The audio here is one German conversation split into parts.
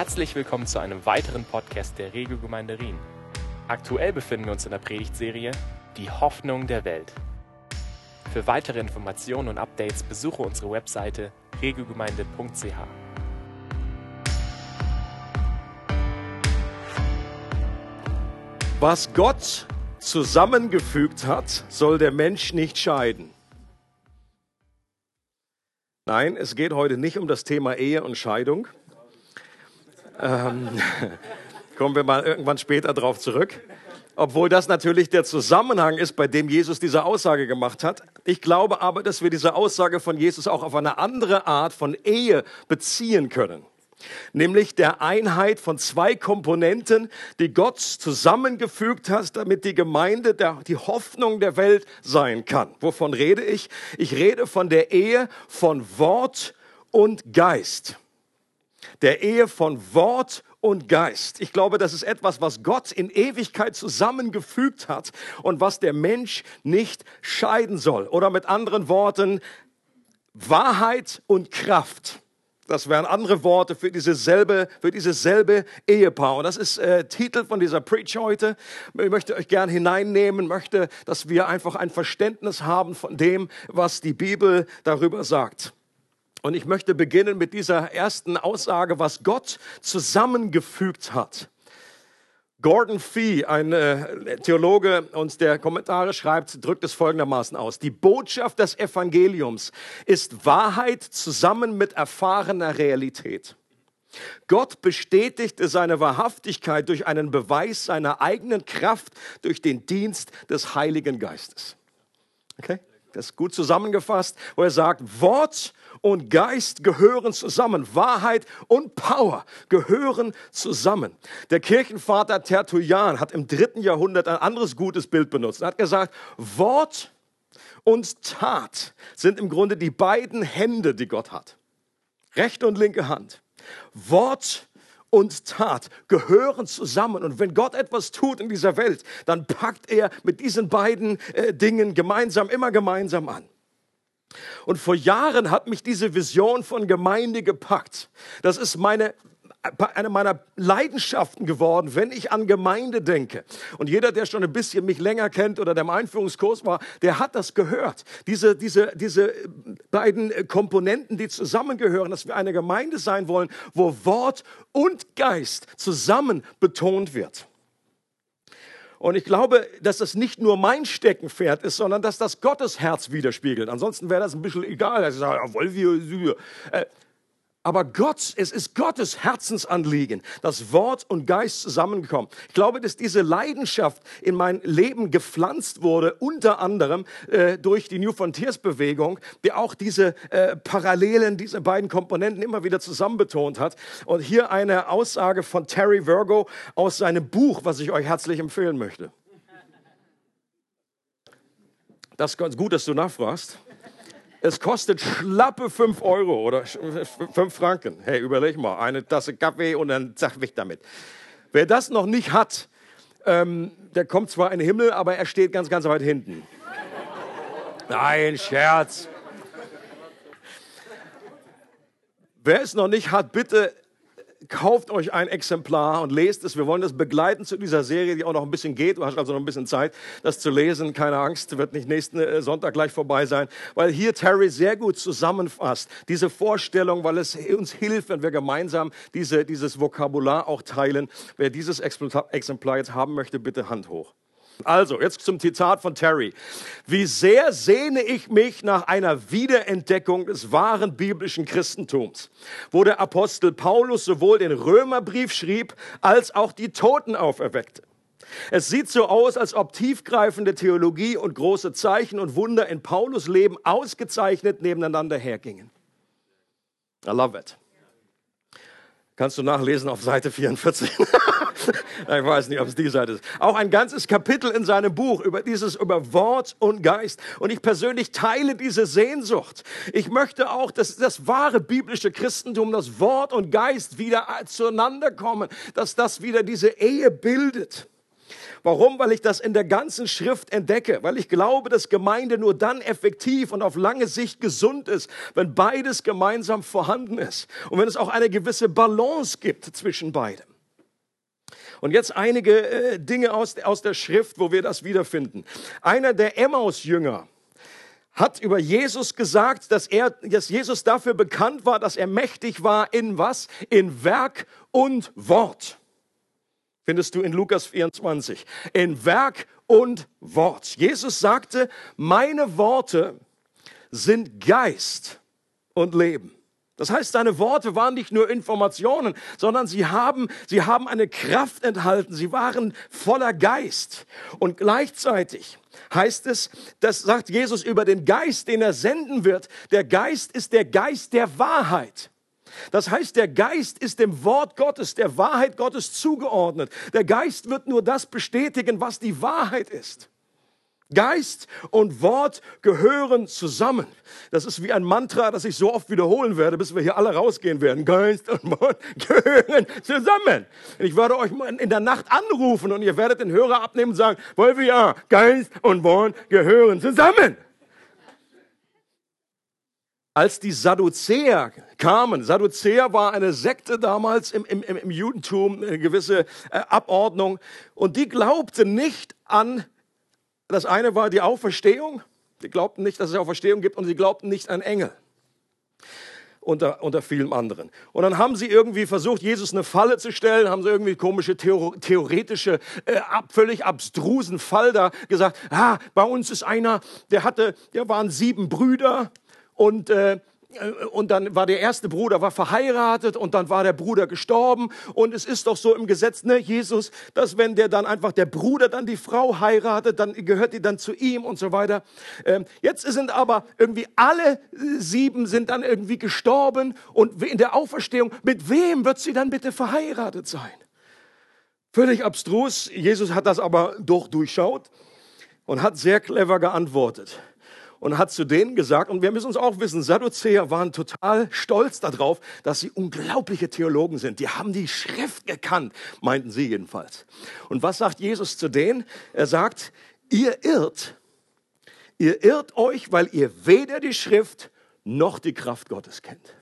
Herzlich willkommen zu einem weiteren Podcast der Regelgemeinde Rien. Aktuell befinden wir uns in der Predigtserie Die Hoffnung der Welt. Für weitere Informationen und Updates besuche unsere Webseite regelgemeinde.ch. Was Gott zusammengefügt hat, soll der Mensch nicht scheiden. Nein, es geht heute nicht um das Thema Ehe und Scheidung. Ähm, kommen wir mal irgendwann später darauf zurück. Obwohl das natürlich der Zusammenhang ist, bei dem Jesus diese Aussage gemacht hat. Ich glaube aber, dass wir diese Aussage von Jesus auch auf eine andere Art von Ehe beziehen können nämlich der Einheit von zwei Komponenten, die Gott zusammengefügt hat, damit die Gemeinde der, die Hoffnung der Welt sein kann. Wovon rede ich? Ich rede von der Ehe von Wort und Geist. Der Ehe von Wort und Geist. Ich glaube, das ist etwas, was Gott in Ewigkeit zusammengefügt hat und was der Mensch nicht scheiden soll. Oder mit anderen Worten, Wahrheit und Kraft. Das wären andere Worte für dieses selbe, für dieses Ehepaar. Und das ist äh, Titel von dieser Preach heute. Ich möchte euch gern hineinnehmen, möchte, dass wir einfach ein Verständnis haben von dem, was die Bibel darüber sagt. Und ich möchte beginnen mit dieser ersten Aussage, was Gott zusammengefügt hat. Gordon Fee, ein äh, Theologe und der Kommentare schreibt, drückt es folgendermaßen aus. Die Botschaft des Evangeliums ist Wahrheit zusammen mit erfahrener Realität. Gott bestätigte seine Wahrhaftigkeit durch einen Beweis seiner eigenen Kraft durch den Dienst des Heiligen Geistes. Okay? Das ist gut zusammengefasst, wo er sagt, Wort und Geist gehören zusammen. Wahrheit und Power gehören zusammen. Der Kirchenvater Tertullian hat im dritten Jahrhundert ein anderes gutes Bild benutzt. Er hat gesagt, Wort und Tat sind im Grunde die beiden Hände, die Gott hat. Rechte und linke Hand. Wort und Tat gehören zusammen. Und wenn Gott etwas tut in dieser Welt, dann packt er mit diesen beiden äh, Dingen gemeinsam, immer gemeinsam an. Und vor Jahren hat mich diese Vision von Gemeinde gepackt. Das ist meine eine meiner Leidenschaften geworden, wenn ich an Gemeinde denke. Und jeder, der schon ein bisschen mich länger kennt oder der im Einführungskurs war, der hat das gehört. Diese, diese, diese beiden Komponenten, die zusammengehören, dass wir eine Gemeinde sein wollen, wo Wort und Geist zusammen betont wird. Und ich glaube, dass das nicht nur mein Steckenpferd ist, sondern dass das Gottes Herz widerspiegelt. Ansonsten wäre das ein bisschen egal. Also, ja, wollen wir, äh, aber Gott, es ist Gottes Herzensanliegen, dass Wort und Geist zusammenkommen. Ich glaube, dass diese Leidenschaft in mein Leben gepflanzt wurde, unter anderem äh, durch die New Frontiers Bewegung, die auch diese äh, Parallelen, diese beiden Komponenten immer wieder zusammen betont hat. Und hier eine Aussage von Terry Virgo aus seinem Buch, was ich euch herzlich empfehlen möchte. Das ist ganz gut, dass du nachfragst. Es kostet schlappe 5 Euro oder 5 Franken. Hey, überleg mal, eine Tasse Kaffee und dann sag weg damit. Wer das noch nicht hat, ähm, der kommt zwar in den Himmel, aber er steht ganz, ganz weit hinten. Nein, Scherz. Wer es noch nicht hat, bitte kauft euch ein Exemplar und lest es. Wir wollen das begleiten zu dieser Serie, die auch noch ein bisschen geht. Du hast also noch ein bisschen Zeit, das zu lesen. Keine Angst, wird nicht nächsten äh, Sonntag gleich vorbei sein, weil hier Terry sehr gut zusammenfasst. Diese Vorstellung, weil es uns hilft, wenn wir gemeinsam diese, dieses Vokabular auch teilen. Wer dieses Exemplar jetzt haben möchte, bitte Hand hoch. Also, jetzt zum Zitat von Terry. Wie sehr sehne ich mich nach einer Wiederentdeckung des wahren biblischen Christentums, wo der Apostel Paulus sowohl den Römerbrief schrieb, als auch die Toten auferweckte. Es sieht so aus, als ob tiefgreifende Theologie und große Zeichen und Wunder in Paulus Leben ausgezeichnet nebeneinander hergingen. I love it. Kannst du nachlesen auf Seite 44. ich weiß nicht, ob es die Seite ist. Auch ein ganzes Kapitel in seinem Buch über dieses, über Wort und Geist. Und ich persönlich teile diese Sehnsucht. Ich möchte auch, dass das wahre biblische Christentum, das Wort und Geist wieder zueinander kommen, dass das wieder diese Ehe bildet. Warum? Weil ich das in der ganzen Schrift entdecke, weil ich glaube, dass Gemeinde nur dann effektiv und auf lange Sicht gesund ist, wenn beides gemeinsam vorhanden ist und wenn es auch eine gewisse Balance gibt zwischen beidem. Und jetzt einige äh, Dinge aus, aus der Schrift, wo wir das wiederfinden. Einer der Emmaus-Jünger, hat über Jesus gesagt, dass er, dass Jesus dafür bekannt war, dass er mächtig war in was? In Werk und Wort. Findest du in Lukas 24. In Werk und Wort. Jesus sagte, meine Worte sind Geist und Leben. Das heißt, seine Worte waren nicht nur Informationen, sondern sie haben, sie haben eine Kraft enthalten. Sie waren voller Geist. Und gleichzeitig heißt es, das sagt Jesus über den Geist, den er senden wird. Der Geist ist der Geist der Wahrheit. Das heißt, der Geist ist dem Wort Gottes, der Wahrheit Gottes zugeordnet. Der Geist wird nur das bestätigen, was die Wahrheit ist. Geist und Wort gehören zusammen. Das ist wie ein Mantra, das ich so oft wiederholen werde, bis wir hier alle rausgehen werden. Geist und Wort gehören zusammen. Ich werde euch in der Nacht anrufen und ihr werdet den Hörer abnehmen und sagen, ja, Geist und Wort gehören zusammen. Als die Sadduzäer kamen, Sadduzäer war eine Sekte damals im, im, im Judentum, eine gewisse äh, Abordnung, und die glaubten nicht an das eine war die Auferstehung. Sie glaubten nicht, dass es Auferstehung gibt und sie glaubten nicht an Engel. Unter, unter vielem anderen. Und dann haben sie irgendwie versucht, Jesus eine Falle zu stellen, haben sie irgendwie komische theoretische, äh, ab, völlig abstrusen Fall da gesagt, ah, bei uns ist einer, der hatte, der waren sieben Brüder und äh, äh, und dann war der erste Bruder war verheiratet und dann war der Bruder gestorben und es ist doch so im Gesetz, ne, Jesus, dass wenn der dann einfach der Bruder dann die Frau heiratet, dann gehört die dann zu ihm und so weiter. Ähm, jetzt sind aber irgendwie alle sieben sind dann irgendwie gestorben und in der Auferstehung, mit wem wird sie dann bitte verheiratet sein? Völlig abstrus. Jesus hat das aber doch durchschaut und hat sehr clever geantwortet und hat zu denen gesagt, und wir müssen uns auch wissen, Sadduzäer waren total stolz darauf, dass sie unglaubliche Theologen sind. Die haben die Schrift gekannt, meinten sie jedenfalls. Und was sagt Jesus zu denen? Er sagt, ihr irrt, ihr irrt euch, weil ihr weder die Schrift noch die Kraft Gottes kennt.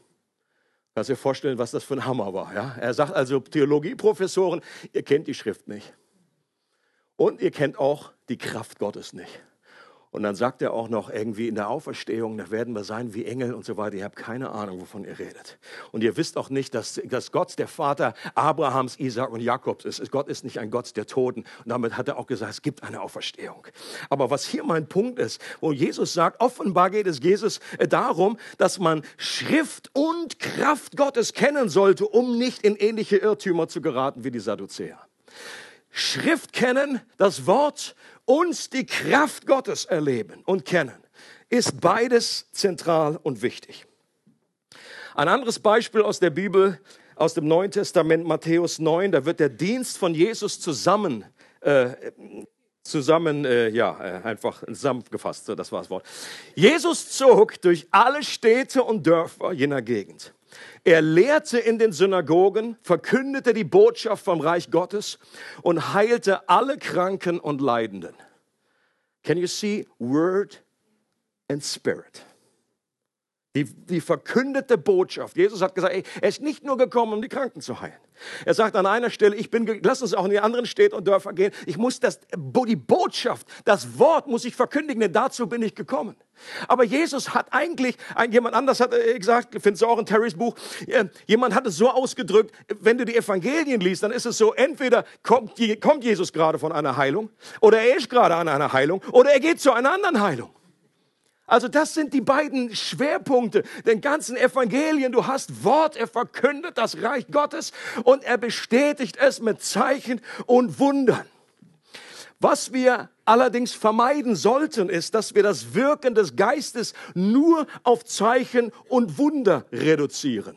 Kannst dir vorstellen, was das für ein Hammer war. Ja? Er sagt also, Theologieprofessoren, ihr kennt die Schrift nicht. Und ihr kennt auch die Kraft Gottes nicht. Und dann sagt er auch noch irgendwie in der Auferstehung, da werden wir sein wie Engel und so weiter. Ihr habt keine Ahnung, wovon ihr redet. Und ihr wisst auch nicht, dass, dass Gott der Vater Abrahams, Isaac und Jakobs ist. Gott ist nicht ein Gott der Toten. Und damit hat er auch gesagt, es gibt eine Auferstehung. Aber was hier mein Punkt ist, wo Jesus sagt, offenbar geht es Jesus äh, darum, dass man Schrift und Kraft Gottes kennen sollte, um nicht in ähnliche Irrtümer zu geraten wie die Sadduzäer. Schrift kennen, das Wort uns die Kraft Gottes erleben und kennen, ist beides zentral und wichtig. Ein anderes Beispiel aus der Bibel, aus dem Neuen Testament, Matthäus 9, da wird der Dienst von Jesus zusammen, äh, zusammen, äh, ja, äh, einfach zusammengefasst, so, das war das Wort. Jesus zog durch alle Städte und Dörfer jener Gegend er lehrte in den Synagogen, verkündete die Botschaft vom Reich Gottes und heilte alle Kranken und Leidenden. Can you see Word and Spirit? Die, die verkündete Botschaft. Jesus hat gesagt, ey, er ist nicht nur gekommen, um die Kranken zu heilen. Er sagt an einer Stelle, ich bin, lass uns auch in die anderen Städte und Dörfer gehen. Ich muss das, die Botschaft, das Wort muss ich verkündigen, denn dazu bin ich gekommen. Aber Jesus hat eigentlich, jemand anders hat äh, gesagt, findest du auch in Terrys Buch, äh, jemand hat es so ausgedrückt, wenn du die Evangelien liest, dann ist es so, entweder kommt, kommt Jesus gerade von einer Heilung, oder er ist gerade an einer Heilung, oder er geht zu einer anderen Heilung. Also das sind die beiden Schwerpunkte den ganzen Evangelien. Du hast Wort, er verkündet das Reich Gottes und er bestätigt es mit Zeichen und Wundern. Was wir allerdings vermeiden sollten, ist, dass wir das Wirken des Geistes nur auf Zeichen und Wunder reduzieren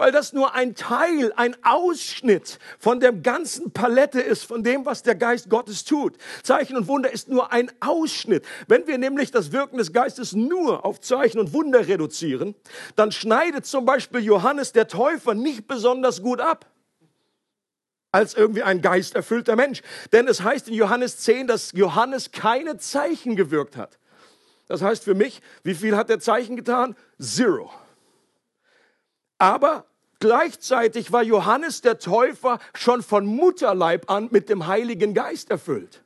weil das nur ein Teil, ein Ausschnitt von der ganzen Palette ist, von dem, was der Geist Gottes tut. Zeichen und Wunder ist nur ein Ausschnitt. Wenn wir nämlich das Wirken des Geistes nur auf Zeichen und Wunder reduzieren, dann schneidet zum Beispiel Johannes der Täufer nicht besonders gut ab. als irgendwie ein geisterfüllter Mensch. Denn es heißt in Johannes 10, dass Johannes keine Zeichen gewirkt hat. Das heißt für mich, wie viel hat der Zeichen getan? Zero. Aber gleichzeitig war Johannes der Täufer schon von Mutterleib an mit dem Heiligen Geist erfüllt.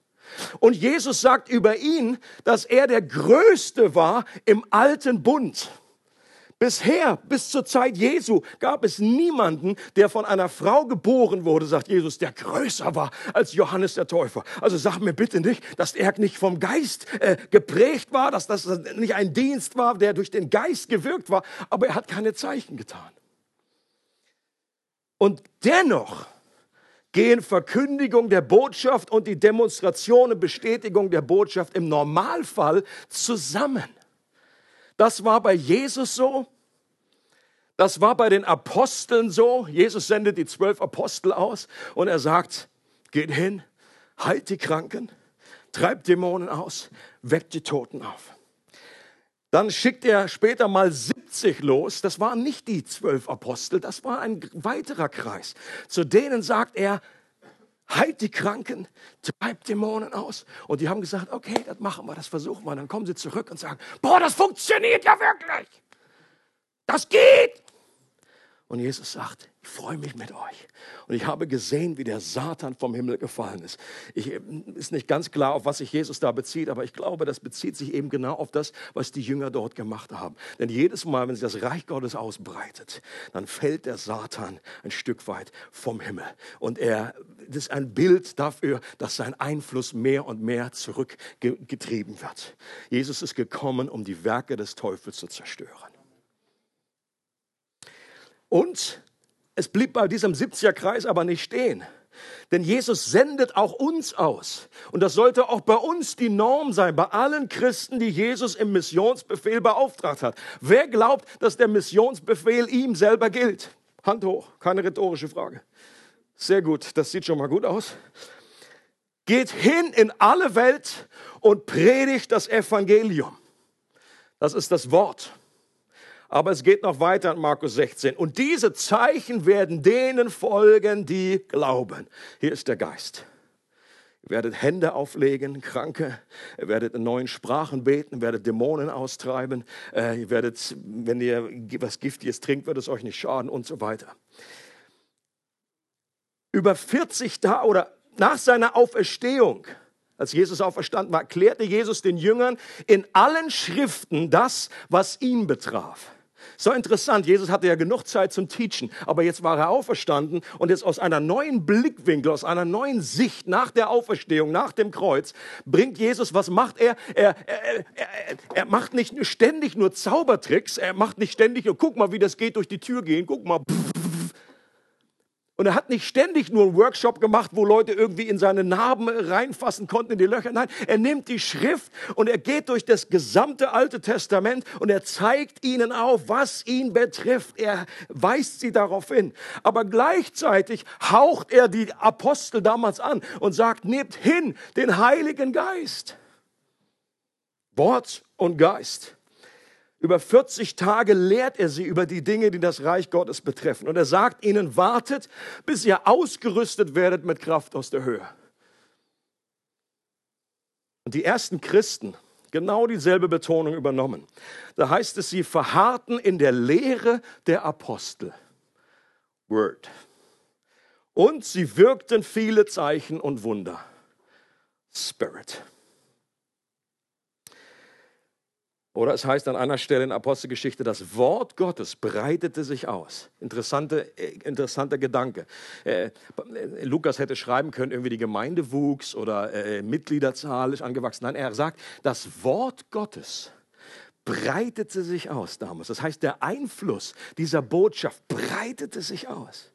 Und Jesus sagt über ihn, dass er der Größte war im alten Bund. Bisher, bis zur Zeit Jesu, gab es niemanden, der von einer Frau geboren wurde, sagt Jesus, der größer war als Johannes der Täufer. Also sag mir bitte nicht, dass er nicht vom Geist äh, geprägt war, dass das nicht ein Dienst war, der durch den Geist gewirkt war, aber er hat keine Zeichen getan. Und dennoch gehen Verkündigung der Botschaft und die Demonstration und Bestätigung der Botschaft im Normalfall zusammen. Das war bei Jesus so. Das war bei den Aposteln so. Jesus sendet die zwölf Apostel aus und er sagt, geht hin, heilt die Kranken, treibt Dämonen aus, weckt die Toten auf. Dann schickt er später mal 70 los. Das waren nicht die zwölf Apostel, das war ein weiterer Kreis. Zu denen sagt er, heilt die Kranken, treibt Dämonen aus. Und die haben gesagt, okay, das machen wir, das versuchen wir. Dann kommen sie zurück und sagen, boah, das funktioniert ja wirklich. Das geht. Und Jesus sagt, ich freue mich mit euch. Und ich habe gesehen, wie der Satan vom Himmel gefallen ist. Ich, ist nicht ganz klar, auf was sich Jesus da bezieht, aber ich glaube, das bezieht sich eben genau auf das, was die Jünger dort gemacht haben. Denn jedes Mal, wenn sich das Reich Gottes ausbreitet, dann fällt der Satan ein Stück weit vom Himmel. Und er, das ist ein Bild dafür, dass sein Einfluss mehr und mehr zurückgetrieben wird. Jesus ist gekommen, um die Werke des Teufels zu zerstören. Und es blieb bei diesem 70er-Kreis aber nicht stehen. Denn Jesus sendet auch uns aus. Und das sollte auch bei uns die Norm sein, bei allen Christen, die Jesus im Missionsbefehl beauftragt hat. Wer glaubt, dass der Missionsbefehl ihm selber gilt? Hand hoch, keine rhetorische Frage. Sehr gut, das sieht schon mal gut aus. Geht hin in alle Welt und predigt das Evangelium. Das ist das Wort. Aber es geht noch weiter in Markus 16. Und diese Zeichen werden denen folgen, die glauben. Hier ist der Geist. Ihr werdet Hände auflegen, Kranke. Ihr werdet in neuen Sprachen beten, werdet Dämonen austreiben. Äh, ihr werdet, wenn ihr was Giftiges trinkt, wird es euch nicht schaden und so weiter. Über 40 Tage oder nach seiner Auferstehung als Jesus auferstanden war, erklärte Jesus den Jüngern in allen Schriften das, was ihn betraf. So interessant, Jesus hatte ja genug Zeit zum Teachen, aber jetzt war er auferstanden und jetzt aus einer neuen Blickwinkel, aus einer neuen Sicht nach der Auferstehung, nach dem Kreuz, bringt Jesus, was macht er? Er, er, er, er macht nicht ständig nur Zaubertricks, er macht nicht ständig nur, guck mal, wie das geht, durch die Tür gehen, guck mal, pff, und er hat nicht ständig nur einen Workshop gemacht, wo Leute irgendwie in seine Narben reinfassen konnten, in die Löcher. Nein, er nimmt die Schrift und er geht durch das gesamte Alte Testament und er zeigt ihnen auf, was ihn betrifft. Er weist sie darauf hin. Aber gleichzeitig haucht er die Apostel damals an und sagt, nehmt hin den Heiligen Geist. Wort und Geist. Über 40 Tage lehrt er sie über die Dinge, die das Reich Gottes betreffen. Und er sagt ihnen, wartet, bis ihr ausgerüstet werdet mit Kraft aus der Höhe. Und die ersten Christen, genau dieselbe Betonung übernommen. Da heißt es, sie verharrten in der Lehre der Apostel. Word. Und sie wirkten viele Zeichen und Wunder. Spirit. Oder es heißt an einer Stelle in Apostelgeschichte, das Wort Gottes breitete sich aus. Interessante, äh, interessanter Gedanke. Äh, Lukas hätte schreiben können, irgendwie die Gemeinde wuchs oder äh, Mitgliederzahl ist angewachsen. Nein, er sagt, das Wort Gottes breitete sich aus damals. Das heißt, der Einfluss dieser Botschaft breitete sich aus.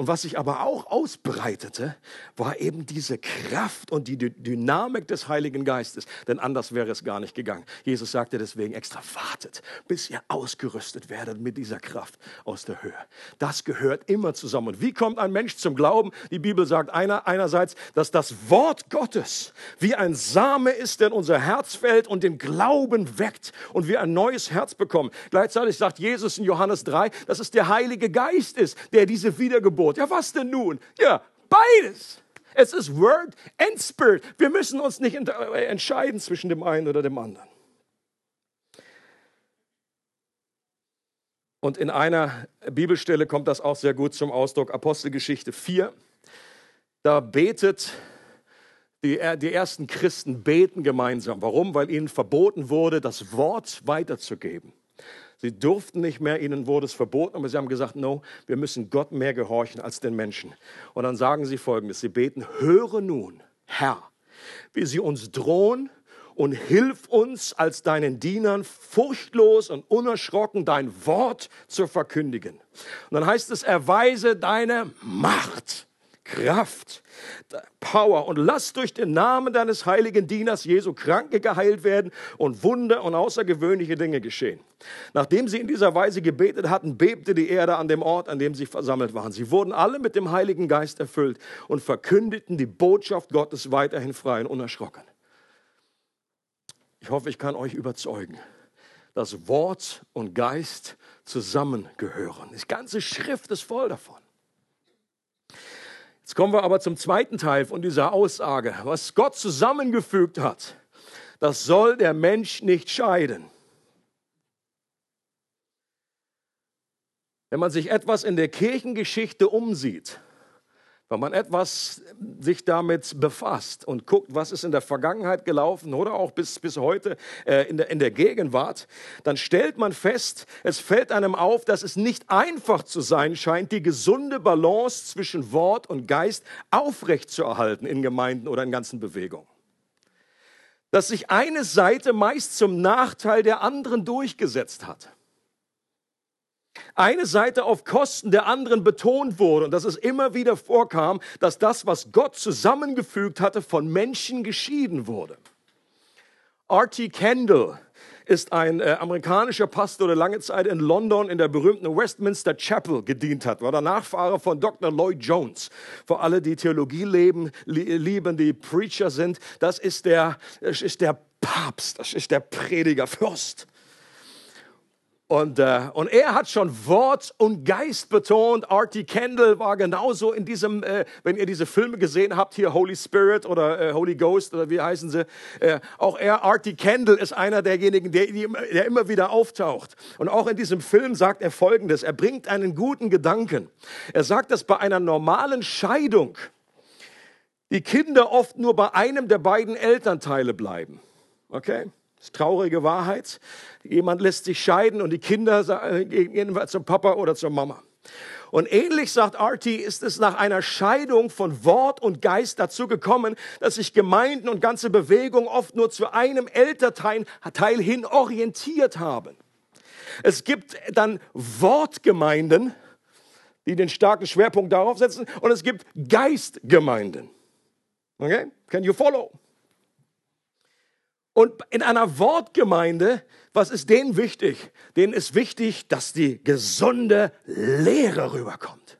Und was sich aber auch ausbreitete, war eben diese Kraft und die Dynamik des Heiligen Geistes. Denn anders wäre es gar nicht gegangen. Jesus sagte deswegen extra, wartet, bis ihr ausgerüstet werdet mit dieser Kraft aus der Höhe. Das gehört immer zusammen. Und wie kommt ein Mensch zum Glauben? Die Bibel sagt einer, einerseits, dass das Wort Gottes wie ein Same ist, der in unser Herz fällt und den Glauben weckt und wir ein neues Herz bekommen. Gleichzeitig sagt Jesus in Johannes 3, dass es der Heilige Geist ist, der diese Wiedergeburt Gebot. Ja, was denn nun? Ja, Beides. Es ist Word and Spirit. Wir müssen uns nicht entscheiden zwischen dem einen oder dem anderen. Und in einer Bibelstelle kommt das auch sehr gut zum Ausdruck, Apostelgeschichte 4. Da betet die, die ersten Christen beten gemeinsam. Warum? Weil ihnen verboten wurde, das Wort weiterzugeben. Sie durften nicht mehr, ihnen wurde es verboten, aber sie haben gesagt, no, wir müssen Gott mehr gehorchen als den Menschen. Und dann sagen sie folgendes, sie beten, höre nun, Herr, wie sie uns drohen und hilf uns als deinen Dienern furchtlos und unerschrocken dein Wort zu verkündigen. Und dann heißt es, erweise deine Macht Kraft, Power und lass durch den Namen deines heiligen Dieners Jesu Kranke geheilt werden und Wunder und außergewöhnliche Dinge geschehen. Nachdem sie in dieser Weise gebetet hatten, bebte die Erde an dem Ort, an dem sie versammelt waren. Sie wurden alle mit dem Heiligen Geist erfüllt und verkündeten die Botschaft Gottes weiterhin frei und unerschrocken. Ich hoffe, ich kann euch überzeugen, dass Wort und Geist zusammengehören. Die ganze Schrift ist voll davon. Jetzt kommen wir aber zum zweiten Teil von dieser Aussage. Was Gott zusammengefügt hat, das soll der Mensch nicht scheiden. Wenn man sich etwas in der Kirchengeschichte umsieht, wenn man etwas sich damit befasst und guckt, was ist in der Vergangenheit gelaufen oder auch bis, bis heute äh, in, der, in der Gegenwart, dann stellt man fest, es fällt einem auf, dass es nicht einfach zu sein scheint, die gesunde Balance zwischen Wort und Geist aufrechtzuerhalten in Gemeinden oder in ganzen Bewegungen. Dass sich eine Seite meist zum Nachteil der anderen durchgesetzt hat eine Seite auf Kosten der anderen betont wurde und dass es immer wieder vorkam, dass das, was Gott zusammengefügt hatte, von Menschen geschieden wurde. R.T. Kendall ist ein äh, amerikanischer Pastor, der lange Zeit in London in der berühmten Westminster Chapel gedient hat, war der Nachfahre von Dr. Lloyd Jones. Für alle, die Theologie leben, lieben, die Preacher sind, das ist der, das ist der Papst, das ist der Prediger, Fürst. Und, äh, und er hat schon Wort und Geist betont. Artie Kendall war genauso in diesem, äh, wenn ihr diese Filme gesehen habt, hier Holy Spirit oder äh, Holy Ghost oder wie heißen sie, äh, auch er, Artie Kendall, ist einer derjenigen, der, der immer wieder auftaucht. Und auch in diesem Film sagt er Folgendes, er bringt einen guten Gedanken. Er sagt, dass bei einer normalen Scheidung die Kinder oft nur bei einem der beiden Elternteile bleiben. Okay? Das ist traurige Wahrheit. Jemand lässt sich scheiden und die Kinder gehen zum Papa oder zur Mama. Und ähnlich sagt Artie, ist es nach einer Scheidung von Wort und Geist dazu gekommen, dass sich Gemeinden und ganze Bewegungen oft nur zu einem Elternteil hin orientiert haben. Es gibt dann Wortgemeinden, die den starken Schwerpunkt darauf setzen, und es gibt Geistgemeinden. Okay? Can you follow? Und in einer Wortgemeinde, was ist denen wichtig? Denen ist wichtig, dass die gesunde Lehre rüberkommt.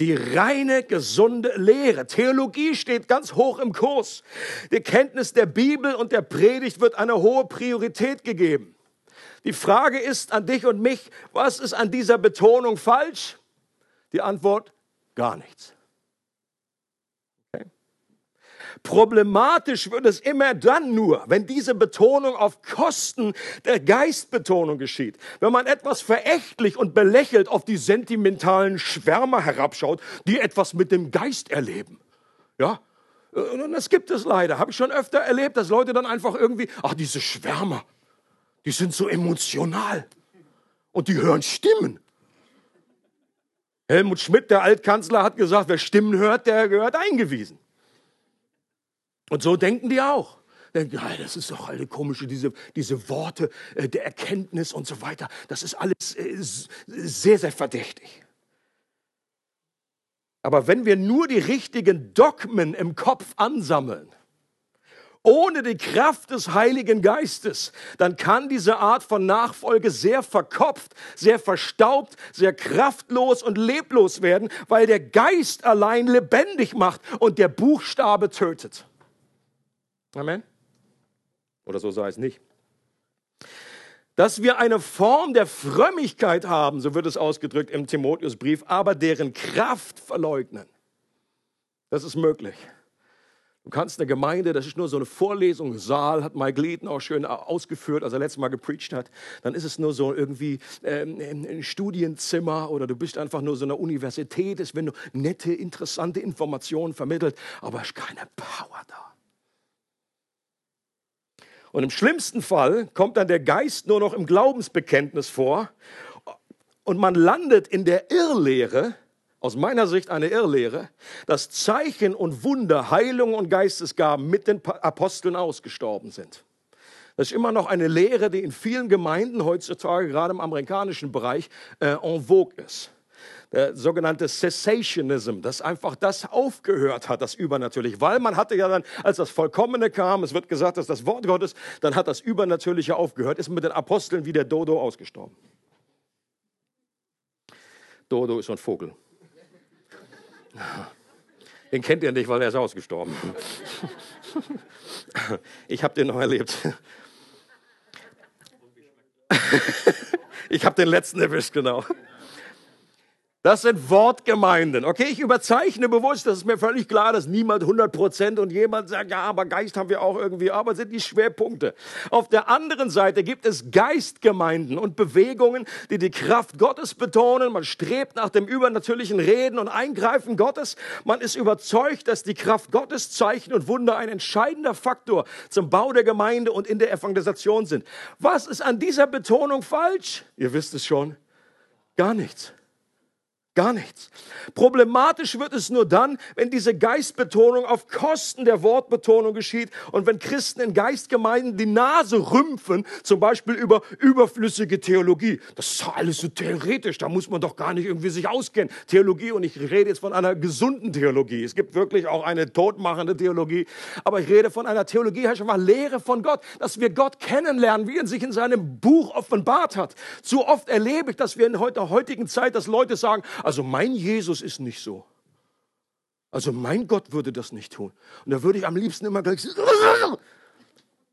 Die reine, gesunde Lehre. Theologie steht ganz hoch im Kurs. Die Kenntnis der Bibel und der Predigt wird eine hohe Priorität gegeben. Die Frage ist an dich und mich, was ist an dieser Betonung falsch? Die Antwort, gar nichts. Problematisch wird es immer dann nur, wenn diese Betonung auf Kosten der Geistbetonung geschieht. Wenn man etwas verächtlich und belächelt auf die sentimentalen Schwärmer herabschaut, die etwas mit dem Geist erleben. Ja, und das gibt es leider. Habe ich schon öfter erlebt, dass Leute dann einfach irgendwie, ach, diese Schwärmer, die sind so emotional und die hören Stimmen. Helmut Schmidt, der Altkanzler, hat gesagt, wer Stimmen hört, der gehört eingewiesen. Und so denken die auch. Denken, ja, das ist doch alle komische, diese, diese Worte äh, der Erkenntnis und so weiter. Das ist alles äh, sehr, sehr verdächtig. Aber wenn wir nur die richtigen Dogmen im Kopf ansammeln, ohne die Kraft des Heiligen Geistes, dann kann diese Art von Nachfolge sehr verkopft, sehr verstaubt, sehr kraftlos und leblos werden, weil der Geist allein lebendig macht und der Buchstabe tötet. Amen. Oder so sei es nicht. Dass wir eine Form der Frömmigkeit haben, so wird es ausgedrückt im Timotheusbrief, aber deren Kraft verleugnen. Das ist möglich. Du kannst eine Gemeinde, das ist nur so eine Vorlesung, Saal, hat Mike Glieden auch schön ausgeführt, als er letztes Mal gepreacht hat. Dann ist es nur so irgendwie ähm, ein Studienzimmer oder du bist einfach nur so eine Universität, es werden nur nette, interessante Informationen vermittelt, aber es ist keine Power da. Und im schlimmsten Fall kommt dann der Geist nur noch im Glaubensbekenntnis vor und man landet in der Irrlehre, aus meiner Sicht eine Irrlehre, dass Zeichen und Wunder, Heilung und Geistesgaben mit den Aposteln ausgestorben sind. Das ist immer noch eine Lehre, die in vielen Gemeinden heutzutage, gerade im amerikanischen Bereich, äh, en vogue ist. Der sogenannte Cessationism, dass einfach das aufgehört hat, das Übernatürliche. Weil man hatte ja dann, als das Vollkommene kam, es wird gesagt, dass das Wort Gottes, dann hat das Übernatürliche aufgehört, ist mit den Aposteln wie der Dodo ausgestorben. Dodo ist so ein Vogel. Den kennt ihr nicht, weil er ist ausgestorben. Ich habe den noch erlebt. Ich habe den letzten erwischt, genau. Das sind Wortgemeinden. Okay, ich überzeichne bewusst, das ist mir völlig klar, dass niemand 100 Prozent und jemand sagt, ja, aber Geist haben wir auch irgendwie, aber sind die Schwerpunkte. Auf der anderen Seite gibt es Geistgemeinden und Bewegungen, die die Kraft Gottes betonen. Man strebt nach dem übernatürlichen Reden und Eingreifen Gottes. Man ist überzeugt, dass die Kraft Gottes, Zeichen und Wunder ein entscheidender Faktor zum Bau der Gemeinde und in der Evangelisation sind. Was ist an dieser Betonung falsch? Ihr wisst es schon. Gar nichts. Gar nichts. Problematisch wird es nur dann, wenn diese Geistbetonung auf Kosten der Wortbetonung geschieht und wenn Christen in Geistgemeinden die Nase rümpfen, zum Beispiel über überflüssige Theologie. Das ist alles so theoretisch, da muss man doch gar nicht irgendwie sich auskennen. Theologie, und ich rede jetzt von einer gesunden Theologie. Es gibt wirklich auch eine todmachende Theologie, aber ich rede von einer Theologie, heißt mal Lehre von Gott, dass wir Gott kennenlernen, wie er sich in seinem Buch offenbart hat. Zu oft erlebe ich, dass wir in der heutigen Zeit, dass Leute sagen, also mein Jesus ist nicht so. Also mein Gott würde das nicht tun. Und da würde ich am liebsten immer gleich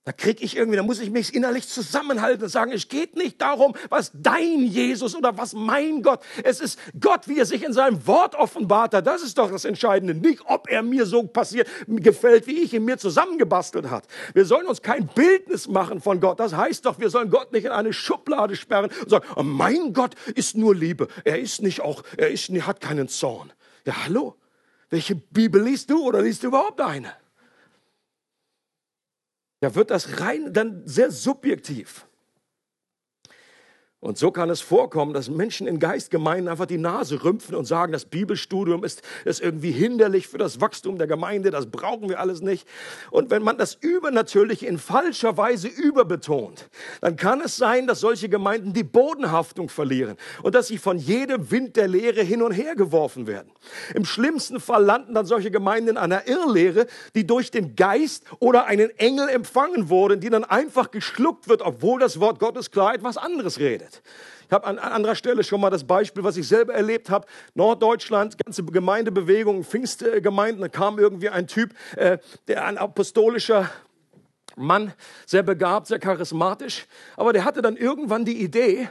da kriege ich irgendwie, da muss ich mich innerlich zusammenhalten und sagen, es geht nicht darum, was dein Jesus oder was mein Gott. Es ist Gott, wie er sich in seinem Wort offenbart hat. Das ist doch das Entscheidende. Nicht, ob er mir so passiert, gefällt, wie ich ihn mir zusammengebastelt hat. Wir sollen uns kein Bildnis machen von Gott. Das heißt doch, wir sollen Gott nicht in eine Schublade sperren und sagen, oh, mein Gott ist nur Liebe. Er ist nicht auch, er ist, hat keinen Zorn. Ja, hallo? Welche Bibel liest du oder liest du überhaupt eine? Da wird das rein dann sehr subjektiv. Und so kann es vorkommen, dass Menschen in Geistgemeinden einfach die Nase rümpfen und sagen, das Bibelstudium ist, ist irgendwie hinderlich für das Wachstum der Gemeinde, das brauchen wir alles nicht. Und wenn man das Übernatürliche in falscher Weise überbetont, dann kann es sein, dass solche Gemeinden die Bodenhaftung verlieren und dass sie von jedem Wind der Lehre hin und her geworfen werden. Im schlimmsten Fall landen dann solche Gemeinden in einer Irrlehre, die durch den Geist oder einen Engel empfangen wurden, die dann einfach geschluckt wird, obwohl das Wort Gottes klar etwas anderes redet. Ich habe an, anderer Stelle schon mal das Beispiel, was ich selber erlebt habe. Norddeutschland, ganze Gemeindebewegung, Pfingstgemeinden, da kam irgendwie ein Typ, äh, der ein apostolischer Mann, sehr begabt, sehr charismatisch, aber der hatte dann irgendwann die Idee,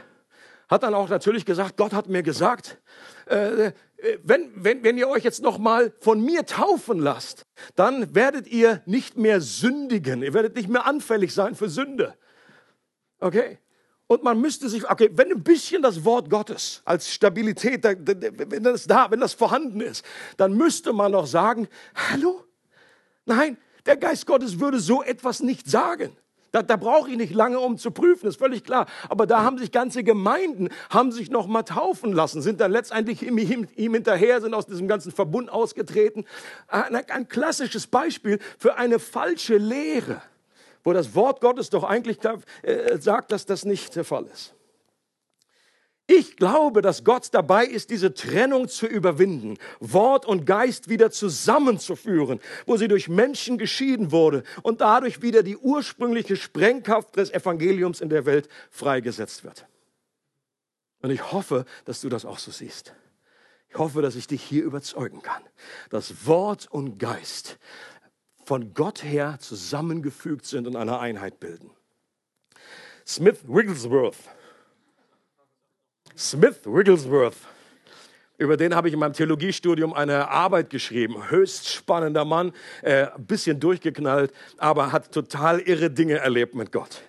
hat dann auch natürlich gesagt, Gott hat mir gesagt, äh, äh wenn, wenn, wenn ihr euch jetzt noch mal von mir taufen lasst, dann werdet ihr nicht mehr sündigen, ihr werdet nicht mehr anfällig sein für Sünde. Okay? Und man müsste sich, okay, wenn ein bisschen das Wort Gottes als Stabilität, wenn das da, wenn das vorhanden ist, dann müsste man noch sagen, hallo? Nein, der Geist Gottes würde so etwas nicht sagen. Da, da brauche ich nicht lange, um zu prüfen, ist völlig klar. Aber da haben sich ganze Gemeinden, haben sich noch mal taufen lassen, sind dann letztendlich ihm, ihm, ihm hinterher, sind aus diesem ganzen Verbund ausgetreten. Ein, ein klassisches Beispiel für eine falsche Lehre wo das Wort Gottes doch eigentlich äh, sagt, dass das nicht der Fall ist. Ich glaube, dass Gott dabei ist, diese Trennung zu überwinden, Wort und Geist wieder zusammenzuführen, wo sie durch Menschen geschieden wurde und dadurch wieder die ursprüngliche Sprengkraft des Evangeliums in der Welt freigesetzt wird. Und ich hoffe, dass du das auch so siehst. Ich hoffe, dass ich dich hier überzeugen kann, dass Wort und Geist von Gott her zusammengefügt sind und eine Einheit bilden. Smith Wigglesworth. Smith Wigglesworth Über den habe ich in meinem Theologiestudium eine Arbeit geschrieben. Höchst spannender Mann, äh, bisschen durchgeknallt, aber hat total irre Dinge erlebt mit Gott.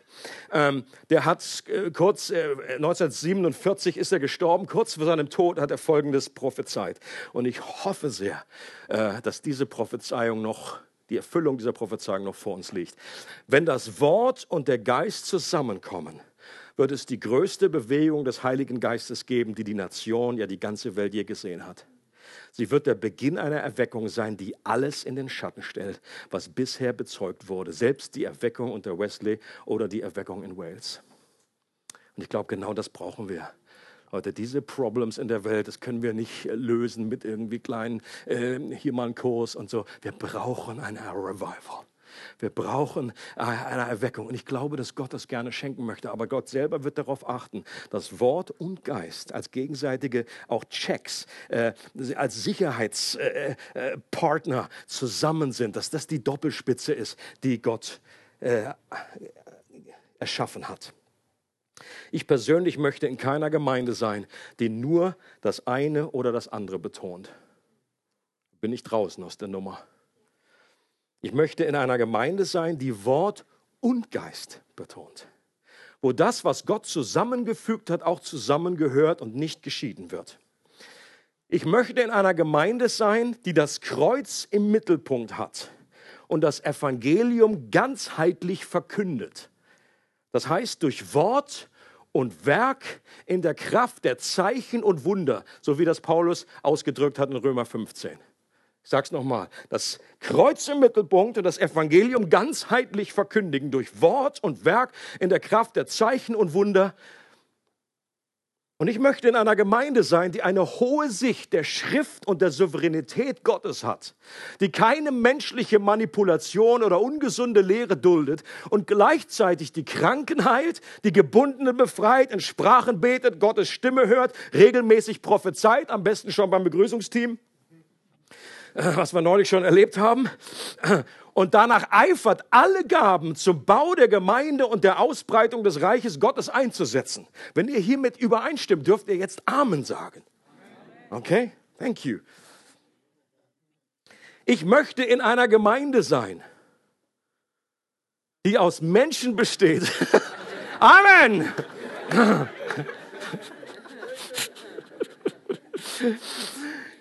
Ähm, der hat äh, kurz, äh, 1947 ist er gestorben, kurz vor seinem Tod hat er Folgendes prophezeit. Und ich hoffe sehr, äh, dass diese Prophezeiung noch, die Erfüllung dieser Prophezeiung noch vor uns liegt. Wenn das Wort und der Geist zusammenkommen, wird es die größte Bewegung des Heiligen Geistes geben, die die Nation, ja die ganze Welt je gesehen hat. Sie wird der Beginn einer Erweckung sein, die alles in den Schatten stellt, was bisher bezeugt wurde. Selbst die Erweckung unter Wesley oder die Erweckung in Wales. Und ich glaube, genau das brauchen wir. Heute diese Problems in der Welt, das können wir nicht lösen mit irgendwie kleinen, äh, hier mal einen Kurs und so. Wir brauchen eine Revival. Wir brauchen eine Erweckung. Und ich glaube, dass Gott das gerne schenken möchte. Aber Gott selber wird darauf achten, dass Wort und Geist als gegenseitige auch Checks, äh, als Sicherheitspartner äh, äh, zusammen sind. Dass das die Doppelspitze ist, die Gott äh, erschaffen hat. Ich persönlich möchte in keiner Gemeinde sein, die nur das eine oder das andere betont. Bin ich draußen aus der Nummer. Ich möchte in einer Gemeinde sein, die Wort und Geist betont. Wo das, was Gott zusammengefügt hat, auch zusammengehört und nicht geschieden wird. Ich möchte in einer Gemeinde sein, die das Kreuz im Mittelpunkt hat und das Evangelium ganzheitlich verkündet. Das heißt, durch Wort und Werk in der Kraft der Zeichen und Wunder, so wie das Paulus ausgedrückt hat in Römer 15. Ich sage es nochmal, das Kreuz im Mittelpunkt und das Evangelium ganzheitlich verkündigen durch Wort und Werk in der Kraft der Zeichen und Wunder. Und ich möchte in einer Gemeinde sein, die eine hohe Sicht der Schrift und der Souveränität Gottes hat, die keine menschliche Manipulation oder ungesunde Lehre duldet und gleichzeitig die Kranken heilt, die Gebundenen befreit, in Sprachen betet, Gottes Stimme hört, regelmäßig prophezeit, am besten schon beim Begrüßungsteam was wir neulich schon erlebt haben. Und danach eifert, alle Gaben zum Bau der Gemeinde und der Ausbreitung des Reiches Gottes einzusetzen. Wenn ihr hiermit übereinstimmt, dürft ihr jetzt Amen sagen. Okay? Thank you. Ich möchte in einer Gemeinde sein, die aus Menschen besteht. Amen.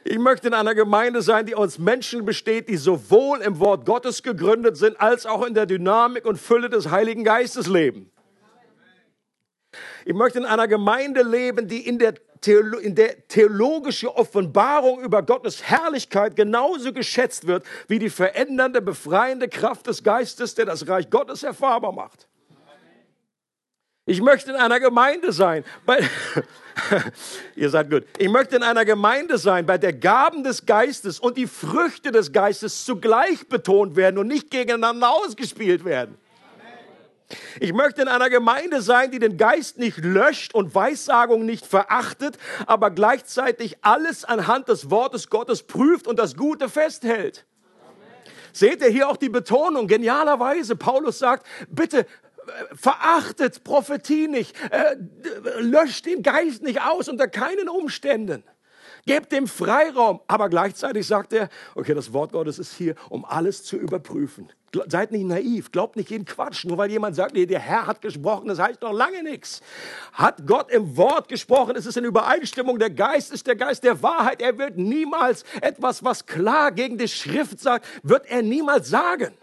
Ich möchte in einer Gemeinde sein, die aus Menschen besteht, die sowohl im Wort Gottes gegründet sind, als auch in der Dynamik und Fülle des Heiligen Geistes leben. Ich möchte in einer Gemeinde leben, die in der, Theolo in der theologische Offenbarung über Gottes Herrlichkeit genauso geschätzt wird wie die verändernde, befreiende Kraft des Geistes, der das Reich Gottes erfahrbar macht. Ich möchte in einer Gemeinde sein, bei, ihr seid gut. Ich möchte in einer Gemeinde sein, bei der Gaben des Geistes und die Früchte des Geistes zugleich betont werden und nicht gegeneinander ausgespielt werden. Ich möchte in einer Gemeinde sein, die den Geist nicht löscht und Weissagung nicht verachtet, aber gleichzeitig alles anhand des Wortes Gottes prüft und das Gute festhält. Seht ihr hier auch die Betonung? Genialerweise, Paulus sagt, bitte verachtet Prophetie nicht, äh, löscht den Geist nicht aus unter keinen Umständen. Gebt dem Freiraum, aber gleichzeitig sagt er, okay, das Wort Gottes ist hier, um alles zu überprüfen. Seid nicht naiv, glaubt nicht jeden Quatsch. Nur weil jemand sagt, nee, der Herr hat gesprochen, das heißt noch lange nichts. Hat Gott im Wort gesprochen, es ist in Übereinstimmung, der Geist ist der Geist der Wahrheit. Er wird niemals etwas, was klar gegen die Schrift sagt, wird er niemals sagen.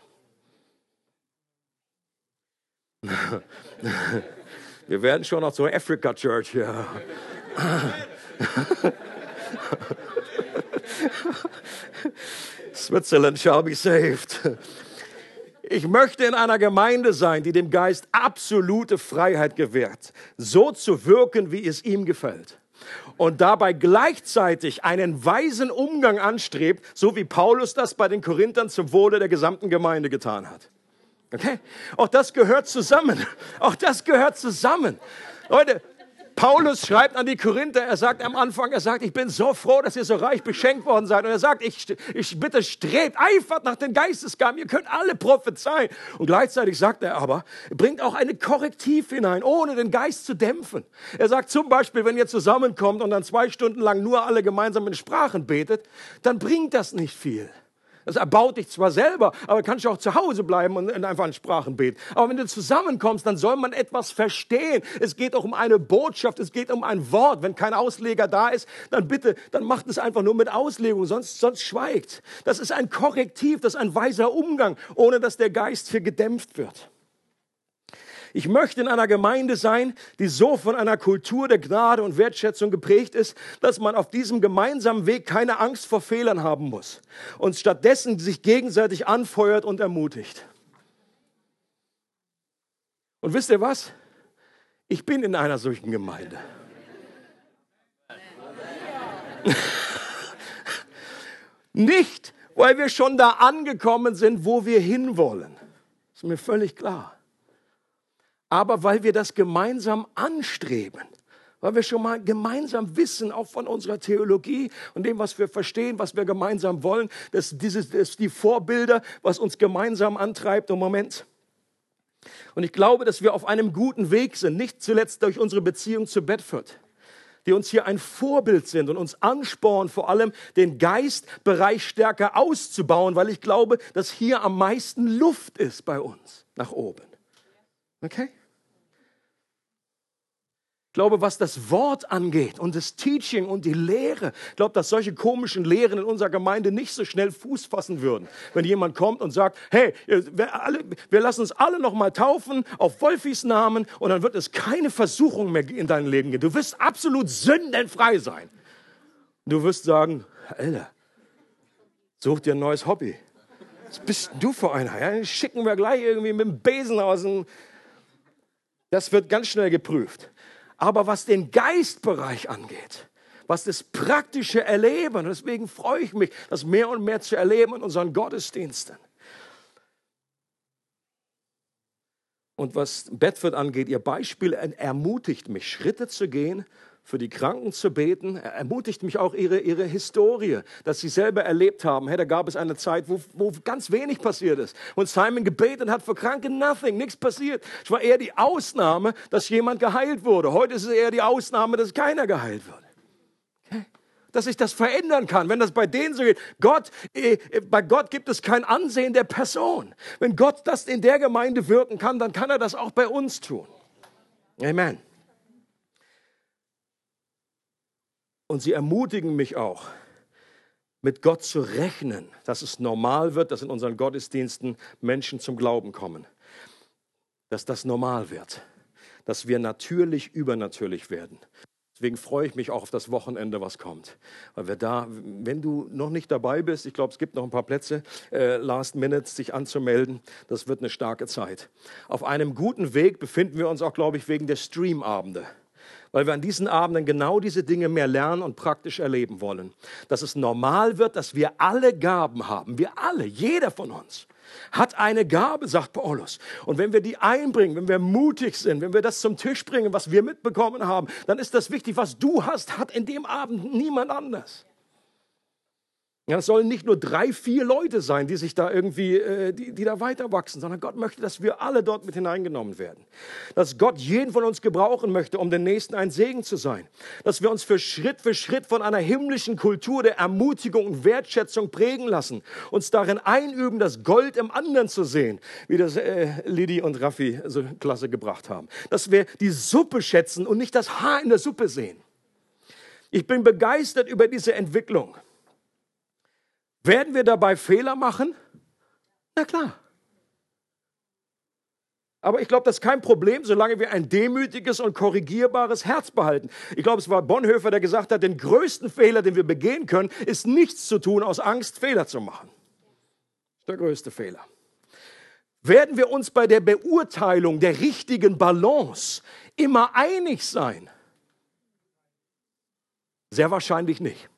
Wir werden schon noch zur Africa Church hier. Switzerland shall be saved. Ich möchte in einer Gemeinde sein, die dem Geist absolute Freiheit gewährt, so zu wirken, wie es ihm gefällt. Und dabei gleichzeitig einen weisen Umgang anstrebt, so wie Paulus das bei den Korinthern zum Wohle der gesamten Gemeinde getan hat. Okay? Auch das gehört zusammen. Auch das gehört zusammen. Leute, Paulus schreibt an die Korinther, er sagt am Anfang, er sagt, ich bin so froh, dass ihr so reich beschenkt worden seid. Und er sagt, ich, ich bitte strebt, eifert nach den Geistesgaben, ihr könnt alle prophezeien. Und gleichzeitig sagt er aber, bringt auch eine Korrektiv hinein, ohne den Geist zu dämpfen. Er sagt zum Beispiel, wenn ihr zusammenkommt und dann zwei Stunden lang nur alle gemeinsam in Sprachen betet, dann bringt das nicht viel. Das erbaut dich zwar selber, aber kannst du auch zu Hause bleiben und einfach in Sprachen beten. Aber wenn du zusammenkommst, dann soll man etwas verstehen. Es geht auch um eine Botschaft, es geht um ein Wort. Wenn kein Ausleger da ist, dann bitte, dann macht es einfach nur mit Auslegung, sonst, sonst schweigt. Das ist ein Korrektiv, das ist ein weiser Umgang, ohne dass der Geist hier gedämpft wird. Ich möchte in einer Gemeinde sein, die so von einer Kultur der Gnade und Wertschätzung geprägt ist, dass man auf diesem gemeinsamen Weg keine Angst vor Fehlern haben muss und stattdessen sich gegenseitig anfeuert und ermutigt. Und wisst ihr was? Ich bin in einer solchen Gemeinde. Nicht, weil wir schon da angekommen sind, wo wir hinwollen. Ist mir völlig klar aber weil wir das gemeinsam anstreben. Weil wir schon mal gemeinsam wissen, auch von unserer Theologie und dem, was wir verstehen, was wir gemeinsam wollen, dass dieses, das die Vorbilder, was uns gemeinsam antreibt im Moment. Und ich glaube, dass wir auf einem guten Weg sind, nicht zuletzt durch unsere Beziehung zu Bedford, die uns hier ein Vorbild sind und uns anspornen, vor allem den Geistbereich stärker auszubauen, weil ich glaube, dass hier am meisten Luft ist bei uns nach oben. Okay? Ich glaube, was das Wort angeht und das Teaching und die Lehre, ich glaube, dass solche komischen Lehren in unserer Gemeinde nicht so schnell Fuß fassen würden. Wenn jemand kommt und sagt, hey, wir, alle, wir lassen uns alle noch mal taufen auf Wolfis Namen und dann wird es keine Versuchung mehr in dein Leben geben. Du wirst absolut sündenfrei sein. Du wirst sagen, Alter, such dir ein neues Hobby. Was bist du für einer? Ja, schicken wir gleich irgendwie mit dem Besen aus dem... Das wird ganz schnell geprüft. Aber was den Geistbereich angeht, was das praktische Erleben, deswegen freue ich mich, das mehr und mehr zu erleben in unseren Gottesdiensten. Und was Bedford angeht, ihr Beispiel ermutigt mich, Schritte zu gehen, für die Kranken zu beten. Er ermutigt mich auch ihre, ihre Historie, dass sie selber erlebt haben. Hey, da gab es eine Zeit, wo, wo ganz wenig passiert ist. Und Simon gebetet hat für Kranke, nothing, nichts passiert. Es war eher die Ausnahme, dass jemand geheilt wurde. Heute ist es eher die Ausnahme, dass keiner geheilt wird. Okay? Dass sich das verändern kann, wenn das bei denen so geht. Gott, äh, bei Gott gibt es kein Ansehen der Person. Wenn Gott das in der Gemeinde wirken kann, dann kann er das auch bei uns tun. Amen. Und sie ermutigen mich auch, mit Gott zu rechnen, dass es normal wird, dass in unseren Gottesdiensten Menschen zum Glauben kommen. Dass das normal wird. Dass wir natürlich übernatürlich werden. Deswegen freue ich mich auch auf das Wochenende, was kommt. Weil wir da, wenn du noch nicht dabei bist, ich glaube, es gibt noch ein paar Plätze, äh, Last Minutes, sich anzumelden, das wird eine starke Zeit. Auf einem guten Weg befinden wir uns auch, glaube ich, wegen der Streamabende weil wir an diesen Abenden genau diese Dinge mehr lernen und praktisch erleben wollen. Dass es normal wird, dass wir alle Gaben haben. Wir alle, jeder von uns hat eine Gabe, sagt Paulus. Und wenn wir die einbringen, wenn wir mutig sind, wenn wir das zum Tisch bringen, was wir mitbekommen haben, dann ist das wichtig. Was du hast, hat in dem Abend niemand anders. Ja, es sollen nicht nur drei, vier Leute sein, die sich da irgendwie, äh, die, die da weiter wachsen, sondern Gott möchte, dass wir alle dort mit hineingenommen werden. Dass Gott jeden von uns gebrauchen möchte, um den Nächsten ein Segen zu sein. Dass wir uns für Schritt für Schritt von einer himmlischen Kultur der Ermutigung und Wertschätzung prägen lassen. Uns darin einüben, das Gold im anderen zu sehen, wie das äh, Lidi und Raffi so klasse gebracht haben. Dass wir die Suppe schätzen und nicht das Haar in der Suppe sehen. Ich bin begeistert über diese Entwicklung. Werden wir dabei Fehler machen? Na klar. Aber ich glaube, das ist kein Problem, solange wir ein demütiges und korrigierbares Herz behalten. Ich glaube, es war Bonhoeffer, der gesagt hat, den größten Fehler, den wir begehen können, ist nichts zu tun aus Angst, Fehler zu machen. Das ist der größte Fehler. Werden wir uns bei der Beurteilung der richtigen Balance immer einig sein? Sehr wahrscheinlich nicht.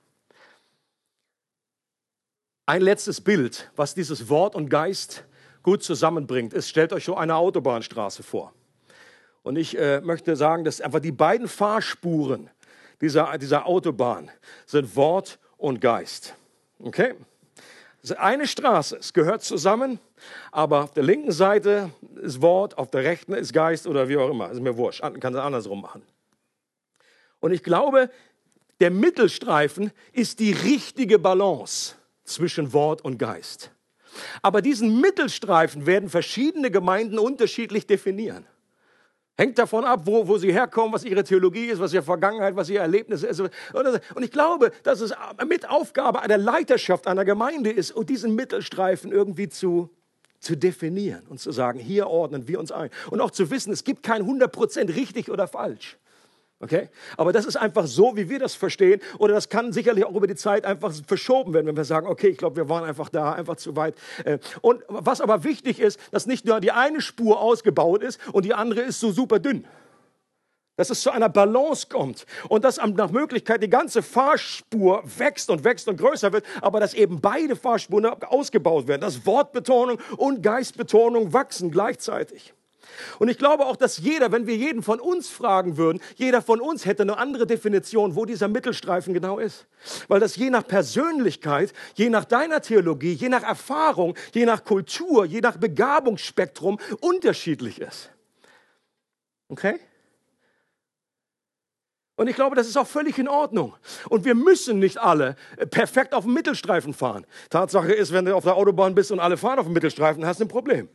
Ein letztes Bild, was dieses Wort und Geist gut zusammenbringt, ist, stellt euch so eine Autobahnstraße vor. Und ich äh, möchte sagen, dass einfach die beiden Fahrspuren dieser, dieser Autobahn sind Wort und Geist. Okay? Ist eine Straße, es gehört zusammen, aber auf der linken Seite ist Wort, auf der rechten ist Geist oder wie auch immer. Ist mir wurscht, kann es andersrum machen. Und ich glaube, der Mittelstreifen ist die richtige Balance zwischen Wort und Geist. Aber diesen Mittelstreifen werden verschiedene Gemeinden unterschiedlich definieren. Hängt davon ab, wo, wo sie herkommen, was ihre Theologie ist, was ihre Vergangenheit, was ihr Erlebnis ist. Und ich glaube, dass es mit Aufgabe einer Leiterschaft einer Gemeinde ist, diesen Mittelstreifen irgendwie zu, zu definieren und zu sagen, hier ordnen wir uns ein. Und auch zu wissen, es gibt kein 100% richtig oder falsch. Okay? Aber das ist einfach so, wie wir das verstehen. Oder das kann sicherlich auch über die Zeit einfach verschoben werden, wenn wir sagen, okay, ich glaube, wir waren einfach da, einfach zu weit. Äh, und was aber wichtig ist, dass nicht nur die eine Spur ausgebaut ist und die andere ist so super dünn. Dass es zu einer Balance kommt und dass nach Möglichkeit die ganze Fahrspur wächst und wächst und größer wird, aber dass eben beide Fahrspuren ausgebaut werden, dass Wortbetonung und Geistbetonung wachsen gleichzeitig. Und ich glaube auch, dass jeder, wenn wir jeden von uns fragen würden, jeder von uns hätte eine andere Definition, wo dieser Mittelstreifen genau ist. Weil das je nach Persönlichkeit, je nach deiner Theologie, je nach Erfahrung, je nach Kultur, je nach Begabungsspektrum unterschiedlich ist. Okay? Und ich glaube, das ist auch völlig in Ordnung. Und wir müssen nicht alle perfekt auf dem Mittelstreifen fahren. Tatsache ist, wenn du auf der Autobahn bist und alle fahren auf dem Mittelstreifen, hast du ein Problem.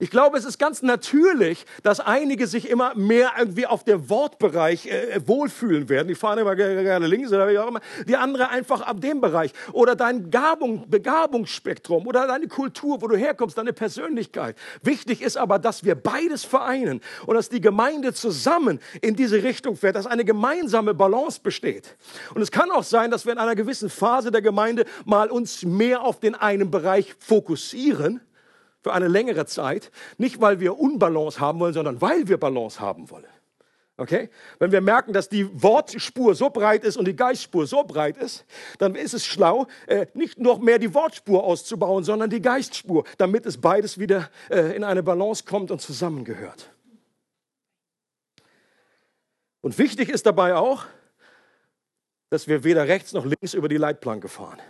Ich glaube, es ist ganz natürlich, dass einige sich immer mehr irgendwie auf der Wortbereich äh, wohlfühlen werden. Die fahren immer gerne links oder wie auch immer. Die andere einfach ab dem Bereich. Oder dein Gabung, Begabungsspektrum oder deine Kultur, wo du herkommst, deine Persönlichkeit. Wichtig ist aber, dass wir beides vereinen und dass die Gemeinde zusammen in diese Richtung fährt, dass eine gemeinsame Balance besteht. Und es kann auch sein, dass wir in einer gewissen Phase der Gemeinde mal uns mehr auf den einen Bereich fokussieren für eine längere Zeit, nicht weil wir Unbalance haben wollen, sondern weil wir Balance haben wollen. Okay? Wenn wir merken, dass die Wortspur so breit ist und die Geistspur so breit ist, dann ist es schlau, äh, nicht noch mehr die Wortspur auszubauen, sondern die Geistspur, damit es beides wieder äh, in eine Balance kommt und zusammengehört. Und wichtig ist dabei auch, dass wir weder rechts noch links über die Leitplanke fahren.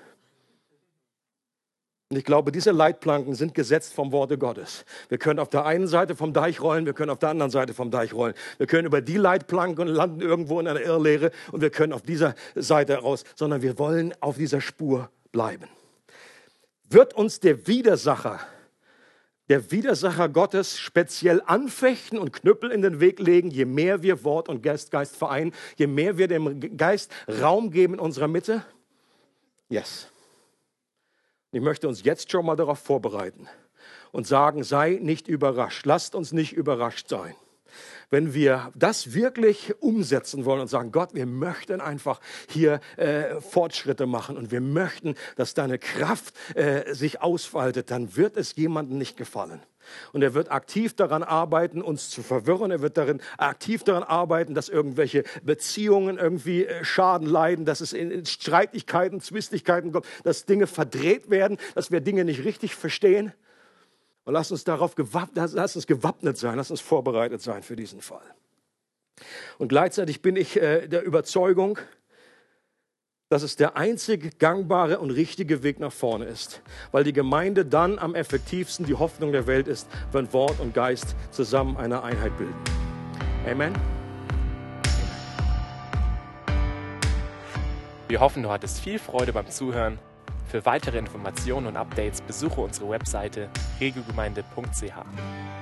Und ich glaube, diese Leitplanken sind gesetzt vom Worte Gottes. Wir können auf der einen Seite vom Deich rollen, wir können auf der anderen Seite vom Deich rollen. Wir können über die Leitplanken landen irgendwo in einer Irrlehre und wir können auf dieser Seite raus, sondern wir wollen auf dieser Spur bleiben. Wird uns der Widersacher, der Widersacher Gottes speziell anfechten und Knüppel in den Weg legen, je mehr wir Wort und Geist, Geist vereinen, je mehr wir dem Geist Raum geben in unserer Mitte? Yes. Ich möchte uns jetzt schon mal darauf vorbereiten und sagen, sei nicht überrascht, lasst uns nicht überrascht sein. Wenn wir das wirklich umsetzen wollen und sagen, Gott, wir möchten einfach hier äh, Fortschritte machen und wir möchten, dass deine Kraft äh, sich ausfaltet, dann wird es jemandem nicht gefallen. Und er wird aktiv daran arbeiten, uns zu verwirren. Er wird darin aktiv daran arbeiten, dass irgendwelche Beziehungen irgendwie äh, Schaden leiden, dass es in Streitigkeiten, Zwistigkeiten kommt, dass Dinge verdreht werden, dass wir Dinge nicht richtig verstehen. Und lass uns darauf gewappnet, lass uns gewappnet sein, lass uns vorbereitet sein für diesen Fall. Und gleichzeitig bin ich äh, der Überzeugung, dass es der einzig gangbare und richtige Weg nach vorne ist, weil die Gemeinde dann am effektivsten die Hoffnung der Welt ist, wenn Wort und Geist zusammen eine Einheit bilden. Amen. Wir hoffen, du hattest viel Freude beim Zuhören. Für weitere Informationen und Updates besuche unsere Webseite regelgemeinde.ch.